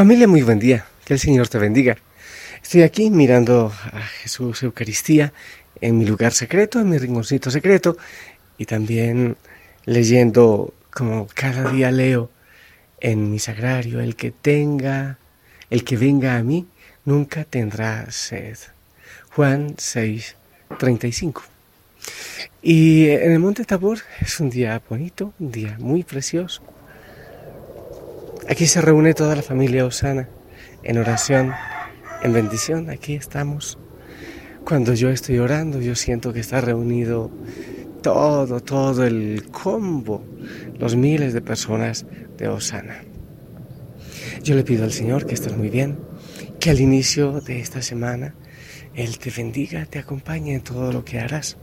Familia, muy buen día. Que el Señor te bendiga. Estoy aquí mirando a Jesús Eucaristía en mi lugar secreto, en mi rinconcito secreto, y también leyendo como cada día leo en mi sagrario, el que tenga, el que venga a mí, nunca tendrá sed. Juan 6, 35. Y en el Monte Tabor es un día bonito, un día muy precioso. Aquí se reúne toda la familia Osana en oración, en bendición. Aquí estamos. Cuando yo estoy orando, yo siento que está reunido todo, todo el combo, los miles de personas de Osana. Yo le pido al Señor que estés muy bien, que al inicio de esta semana Él te bendiga, te acompañe en todo lo que harás,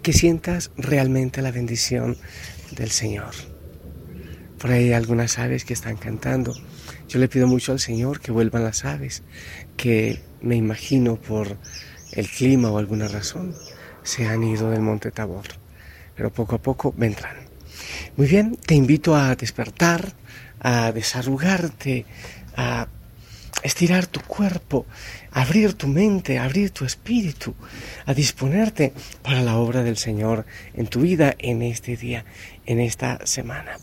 que sientas realmente la bendición del Señor. Por ahí hay algunas aves que están cantando. Yo le pido mucho al Señor que vuelvan las aves, que me imagino por el clima o alguna razón se han ido del monte Tabor, pero poco a poco vendrán. Muy bien, te invito a despertar, a desarrugarte, a estirar tu cuerpo, abrir tu mente, abrir tu espíritu, a disponerte para la obra del Señor en tu vida en este día, en esta semana.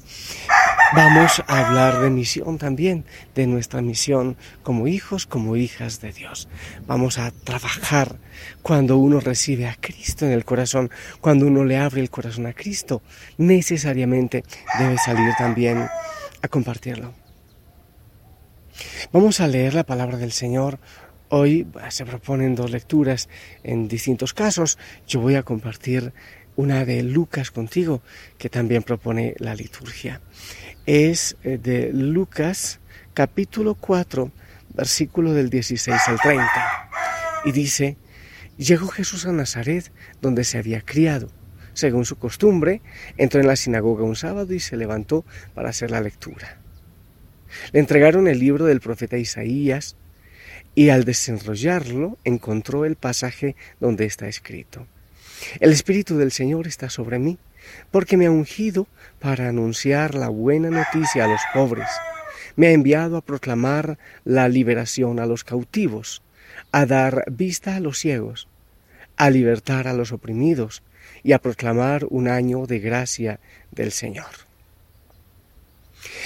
Vamos a hablar de misión también, de nuestra misión como hijos, como hijas de Dios. Vamos a trabajar cuando uno recibe a Cristo en el corazón, cuando uno le abre el corazón a Cristo, necesariamente debe salir también a compartirlo. Vamos a leer la palabra del Señor. Hoy se proponen dos lecturas en distintos casos. Yo voy a compartir una de Lucas contigo, que también propone la liturgia es eh, de Lucas capítulo 4, versículo del 16 al 30. Y dice, llegó Jesús a Nazaret, donde se había criado. Según su costumbre, entró en la sinagoga un sábado y se levantó para hacer la lectura. Le entregaron el libro del profeta Isaías y al desenrollarlo encontró el pasaje donde está escrito. El Espíritu del Señor está sobre mí porque me ha ungido para anunciar la buena noticia a los pobres. Me ha enviado a proclamar la liberación a los cautivos, a dar vista a los ciegos, a libertar a los oprimidos y a proclamar un año de gracia del Señor.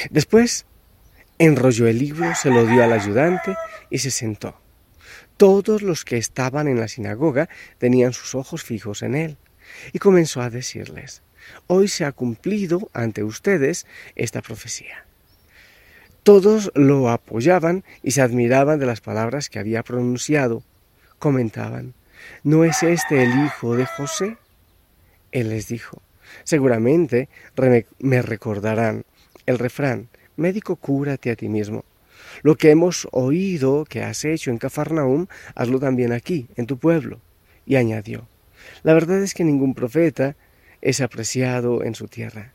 Después enrolló el libro, se lo dio al ayudante y se sentó. Todos los que estaban en la sinagoga tenían sus ojos fijos en él, y comenzó a decirles, Hoy se ha cumplido ante ustedes esta profecía. Todos lo apoyaban y se admiraban de las palabras que había pronunciado. Comentaban, ¿no es este el hijo de José? Él les dijo, seguramente me recordarán el refrán, médico cúrate a ti mismo. Lo que hemos oído que has hecho en Cafarnaum, hazlo también aquí, en tu pueblo. Y añadió, la verdad es que ningún profeta es apreciado en su tierra.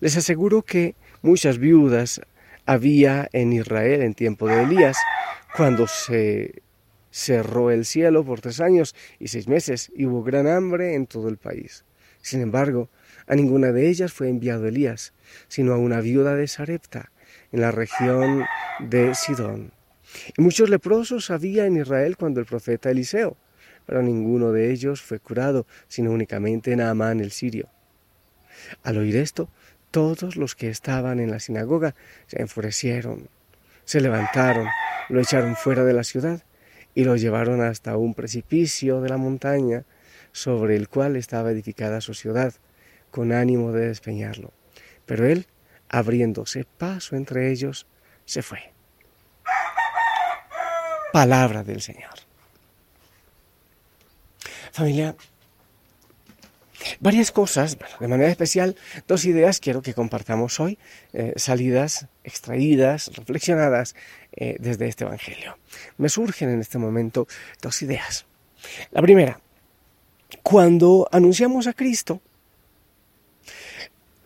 Les aseguro que muchas viudas había en Israel en tiempo de Elías, cuando se cerró el cielo por tres años y seis meses y hubo gran hambre en todo el país. Sin embargo, a ninguna de ellas fue enviado Elías, sino a una viuda de Sarepta, en la región de Sidón. Y muchos leprosos había en Israel cuando el profeta Eliseo pero ninguno de ellos fue curado, sino únicamente Naamán el sirio. Al oír esto, todos los que estaban en la sinagoga se enfurecieron, se levantaron, lo echaron fuera de la ciudad y lo llevaron hasta un precipicio de la montaña sobre el cual estaba edificada su ciudad, con ánimo de despeñarlo. Pero él, abriéndose paso entre ellos, se fue. Palabra del Señor. Familia, varias cosas, de manera especial, dos ideas quiero que compartamos hoy, eh, salidas, extraídas, reflexionadas eh, desde este Evangelio. Me surgen en este momento dos ideas. La primera, cuando anunciamos a Cristo,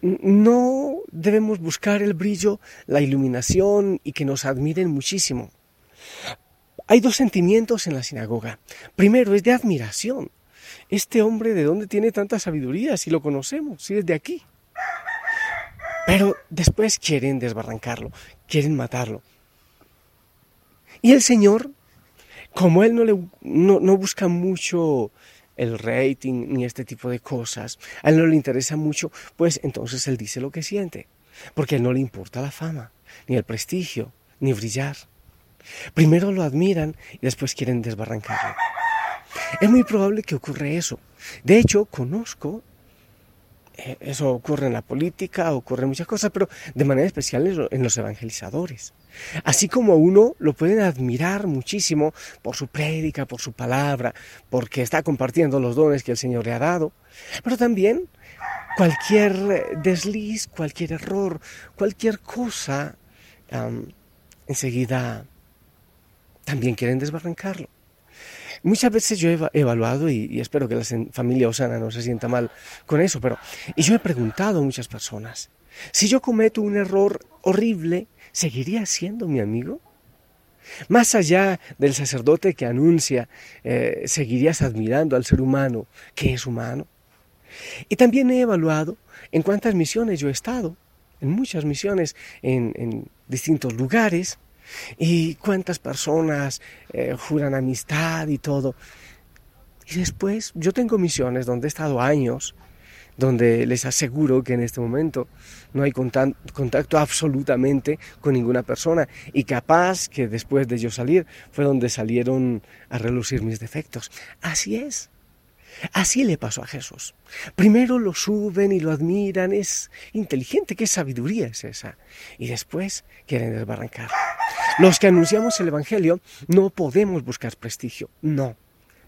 no debemos buscar el brillo, la iluminación y que nos admiren muchísimo. Hay dos sentimientos en la sinagoga. Primero es de admiración este hombre de dónde tiene tanta sabiduría si lo conocemos, si es de aquí. Pero después quieren desbarrancarlo, quieren matarlo. Y el Señor, como Él no, le, no, no busca mucho el rating ni este tipo de cosas, a Él no le interesa mucho, pues entonces Él dice lo que siente, porque a Él no le importa la fama, ni el prestigio, ni brillar. Primero lo admiran y después quieren desbarrancarlo. Es muy probable que ocurra eso. De hecho, conozco eso ocurre en la política, ocurre en muchas cosas, pero de manera especial en los evangelizadores. Así como uno lo pueden admirar muchísimo por su prédica, por su palabra, porque está compartiendo los dones que el Señor le ha dado, pero también cualquier desliz, cualquier error, cualquier cosa, enseguida también quieren desbarrancarlo. Muchas veces yo he evaluado, y, espero que la familia Osana no se sienta mal con eso, pero y yo he preguntado a muchas personas, si yo cometo un error horrible, ¿seguiría siendo mi amigo? Más allá del sacerdote que anuncia, eh, ¿seguirías admirando al ser humano que es humano? Y también he evaluado en cuántas misiones yo he estado, en muchas misiones en distintos lugares, y cuántas personas eh, juran amistad y todo. Y después yo tengo misiones donde he estado años, donde les aseguro que en este momento no hay contacto absolutamente con ninguna persona y capaz que después de yo salir fue donde salieron a relucir mis defectos. Así es. Así le pasó a Jesús. Primero lo suben y lo admiran, es inteligente, qué sabiduría es esa. Y después quieren desbarrancar. Los que anunciamos el Evangelio no podemos buscar prestigio, no,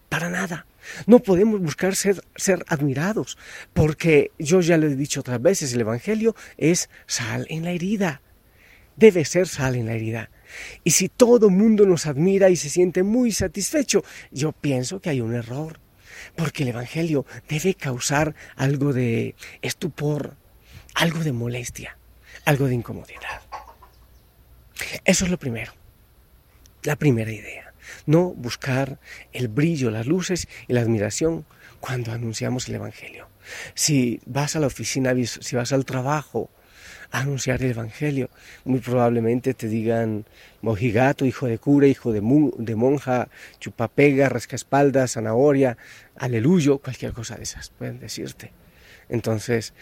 para nada. No podemos buscar ser, admirados, porque yo ya lo he dicho otras veces, el Evangelio es sal en la herida. Debe ser sal en la herida. Y si todo mundo nos admira y se siente muy satisfecho, yo pienso que hay un error porque el Evangelio debe causar algo de estupor, algo de molestia, algo de incomodidad. Eso es lo primero, la primera idea. No buscar el brillo, las luces y la admiración cuando anunciamos el Evangelio. Si vas a la oficina, si vas al trabajo, anunciar el Evangelio. Muy probablemente te digan mojigato, hijo de cura, hijo de, monja, chupapega, rascaespaldas, zanahoria, aleluyo, cualquier cosa de esas pueden decirte. Entonces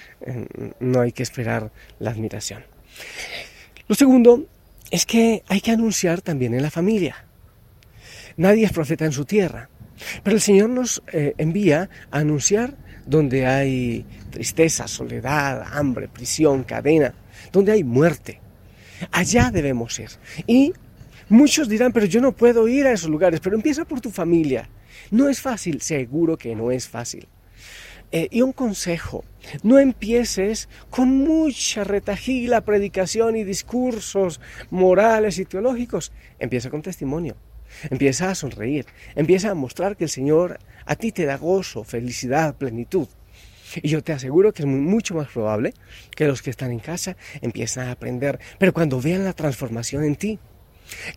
no hay que esperar la admiración. Lo segundo es que hay que anunciar también en la familia. Nadie es profeta en su tierra, pero el Señor nos eh, envía a anunciar donde hay tristeza, soledad, hambre, prisión, cadena, donde hay muerte. Allá debemos ir. Y muchos dirán, pero yo no puedo ir a esos lugares, pero empieza por tu familia. No es fácil, seguro que no es fácil. Eh, y un consejo, no empieces con mucha retajila, predicación y discursos morales y teológicos. Empieza con testimonio. Empieza a sonreír, empieza a mostrar que el Señor a ti te da gozo, felicidad, plenitud. Y yo te aseguro que es mucho más probable que los que están en casa empiecen a aprender, pero cuando vean la transformación en ti,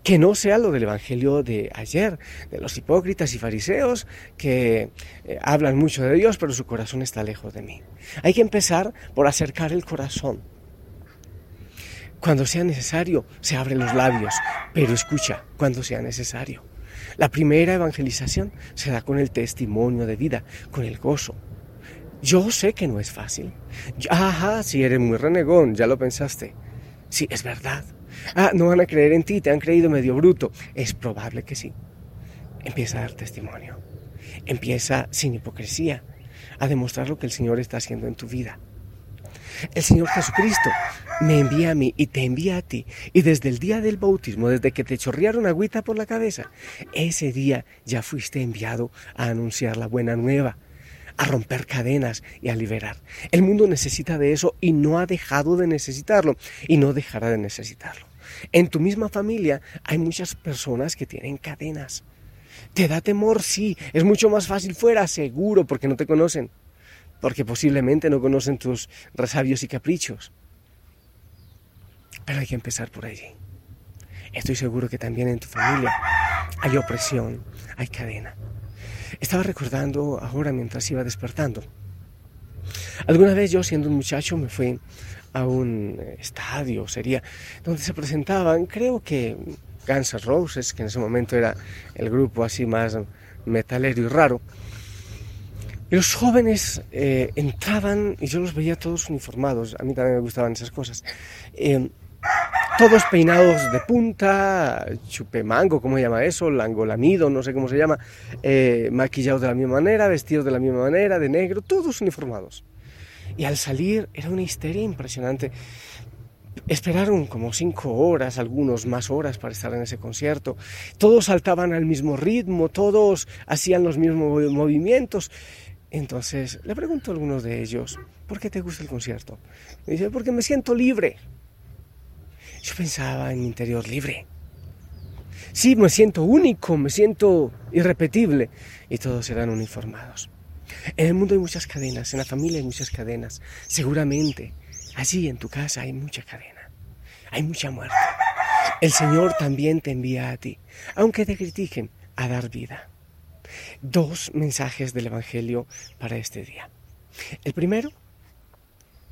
que no sea lo del Evangelio de ayer, de los hipócritas y fariseos que eh, hablan mucho de Dios, pero su corazón está lejos de mí. Hay que empezar por acercar el corazón. Cuando sea necesario, se abren los labios, pero escucha cuando sea necesario. La primera evangelización se da con el testimonio de vida, con el gozo. Yo sé que no es fácil. Ajá, si eres muy renegón, ya lo pensaste. Sí, es verdad. Ah, no van a creer en ti, te han creído medio bruto. Es probable que sí. Empieza a dar testimonio. Empieza sin hipocresía a demostrar lo que el Señor está haciendo en tu vida. El Señor Jesucristo me envía a mí y te envía a ti. Y desde el día del bautismo, desde que te chorrearon agüita por la cabeza, ese día ya fuiste enviado a anunciar la buena nueva, a romper cadenas y a liberar. El mundo necesita de eso y no ha dejado de necesitarlo y no dejará de necesitarlo. En tu misma familia hay muchas personas que tienen cadenas. ¿Te da temor? Sí. Es mucho más fácil fuera, seguro, porque no te conocen porque posiblemente no conocen tus resabios y caprichos. Pero hay que empezar por allí. Estoy seguro que también en tu familia hay opresión, hay cadena. Estaba recordando ahora mientras iba despertando Alguna vez yo siendo un muchacho me fui a un estadio, sería, donde se presentaban, creo que Guns N' Roses, que en ese momento era el grupo así más metalero y raro. Y los jóvenes eh, entraban y yo los veía todos uniformados, a mí también me gustaban esas cosas. Eh, todos peinados de punta, chupemango, ¿cómo se llama eso? Langolamido, no sé cómo se llama, eh, maquillados de la misma manera, vestidos de la misma manera, de negro, todos uniformados. Y al salir era una histeria impresionante. Esperaron como cinco horas, algunos más horas para estar en ese concierto. Todos saltaban al mismo ritmo, todos hacían los mismos movimientos. Entonces le pregunto a algunos de ellos, ¿por qué te gusta el concierto? Me dice, porque me siento libre. Yo pensaba en mi interior libre. Sí, me siento único, me siento irrepetible. Y todos eran uniformados. En el mundo hay muchas cadenas, en la familia hay muchas cadenas. Seguramente allí en tu casa hay mucha cadena, hay mucha muerte. El Señor también te envía a ti, aunque te critiquen, a dar vida. Dos mensajes del Evangelio para este día. El primero,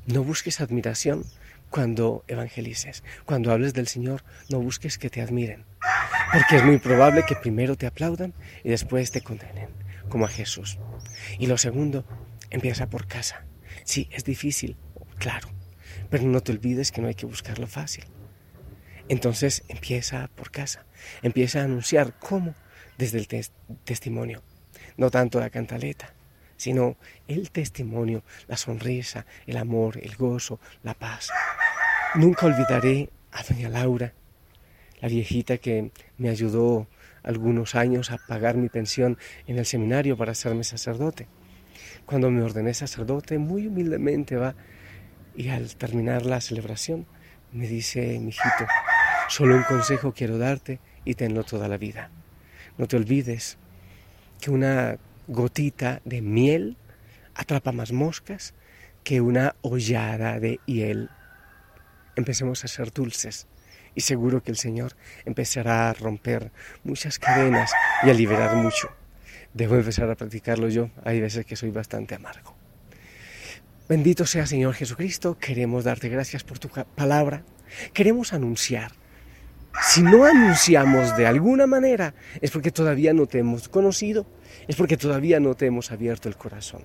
no busques admiración cuando evangelices. Cuando hables del Señor, no busques que te admiren, porque es muy probable que primero te aplaudan y después te condenen, como a Jesús. Y lo segundo, empieza por casa. Sí, es difícil, claro, pero no te olvides que no hay que buscarlo fácil. Entonces empieza por casa, empieza a anunciar cómo desde el testimonio, no tanto la cantaleta, sino el testimonio, la sonrisa, el amor, el gozo, la paz. Nunca olvidaré a doña Laura, la viejita que me ayudó algunos años a pagar mi pensión en el seminario para hacerme sacerdote. Cuando me ordené sacerdote, muy humildemente va y al terminar la celebración me dice, mi hijito, solo un consejo quiero darte y tenlo toda la vida. No te olvides que una gotita de miel atrapa más moscas que una hollada de hiel. Empecemos a ser dulces y seguro que el Señor empezará a romper muchas cadenas y a liberar mucho. Debo empezar a practicarlo yo, hay veces que soy bastante amargo. Bendito sea Señor Jesucristo, queremos darte gracias por tu palabra, queremos anunciar. Si no anunciamos de alguna manera es porque todavía no te hemos conocido, es porque todavía no te hemos abierto el corazón.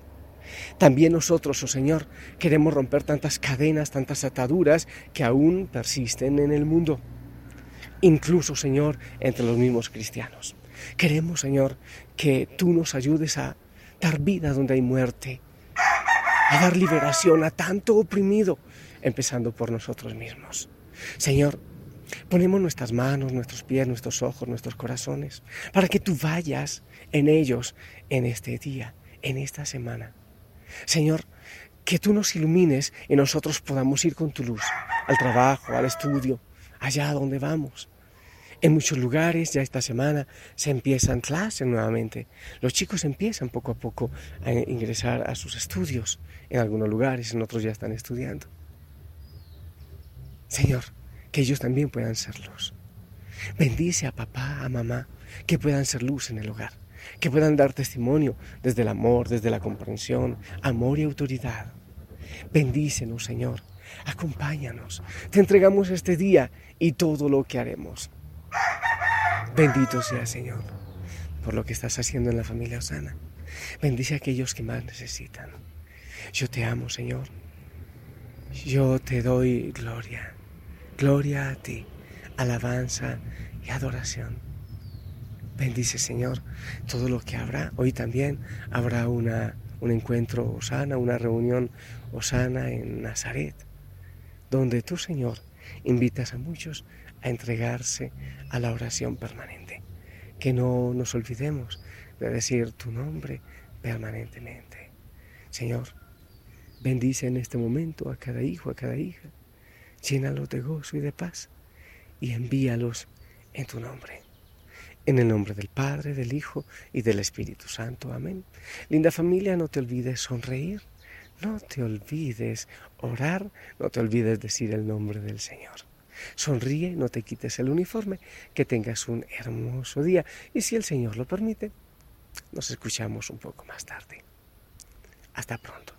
También nosotros, oh Señor, queremos romper tantas cadenas, tantas ataduras que aún persisten en el mundo, incluso, Señor, entre los mismos cristianos. Queremos, Señor, que tú nos ayudes a dar vida donde hay muerte, a dar liberación a tanto oprimido, empezando por nosotros mismos. Señor, ponemos nuestras manos, nuestros pies, nuestros ojos, nuestros corazones, para que tú vayas en ellos en este día, en esta semana. Señor, que tú nos ilumines y nosotros podamos ir con tu luz al trabajo, al estudio, allá donde vamos. En muchos lugares ya esta semana se empiezan clases nuevamente. Los chicos empiezan poco a poco a ingresar a sus estudios. En algunos lugares, en otros ya están estudiando. Señor, que ellos también puedan ser luz. Bendice a papá, a mamá, que puedan ser luz en el hogar que puedan dar testimonio desde el amor, desde la comprensión, amor y autoridad. Bendícenos, Señor. Acompáñanos. Te entregamos este día y todo lo que haremos. Bendito sea, Señor, por lo que estás haciendo en la familia Osana. Bendice a aquellos que más necesitan. Yo te amo, Señor. Yo te doy gloria. Gloria a ti, alabanza y adoración. Bendice, Señor, todo lo que habrá. Hoy también habrá una, un encuentro osana, una reunión osana en Nazaret, donde tú, Señor, invitas a muchos a entregarse a la oración permanente. Que no nos olvidemos de decir tu nombre permanentemente. Señor, bendice en este momento a cada hijo, a cada hija. Llénalos de gozo y de paz y envíalos en tu nombre. En el nombre del Padre, del Hijo y del Espíritu Santo. Amén. Linda familia, no te olvides sonreír, no te olvides orar, no te olvides decir el nombre del Señor. Sonríe, no te quites el uniforme, que tengas un hermoso día y si el Señor lo permite, nos escuchamos un poco más tarde. Hasta pronto.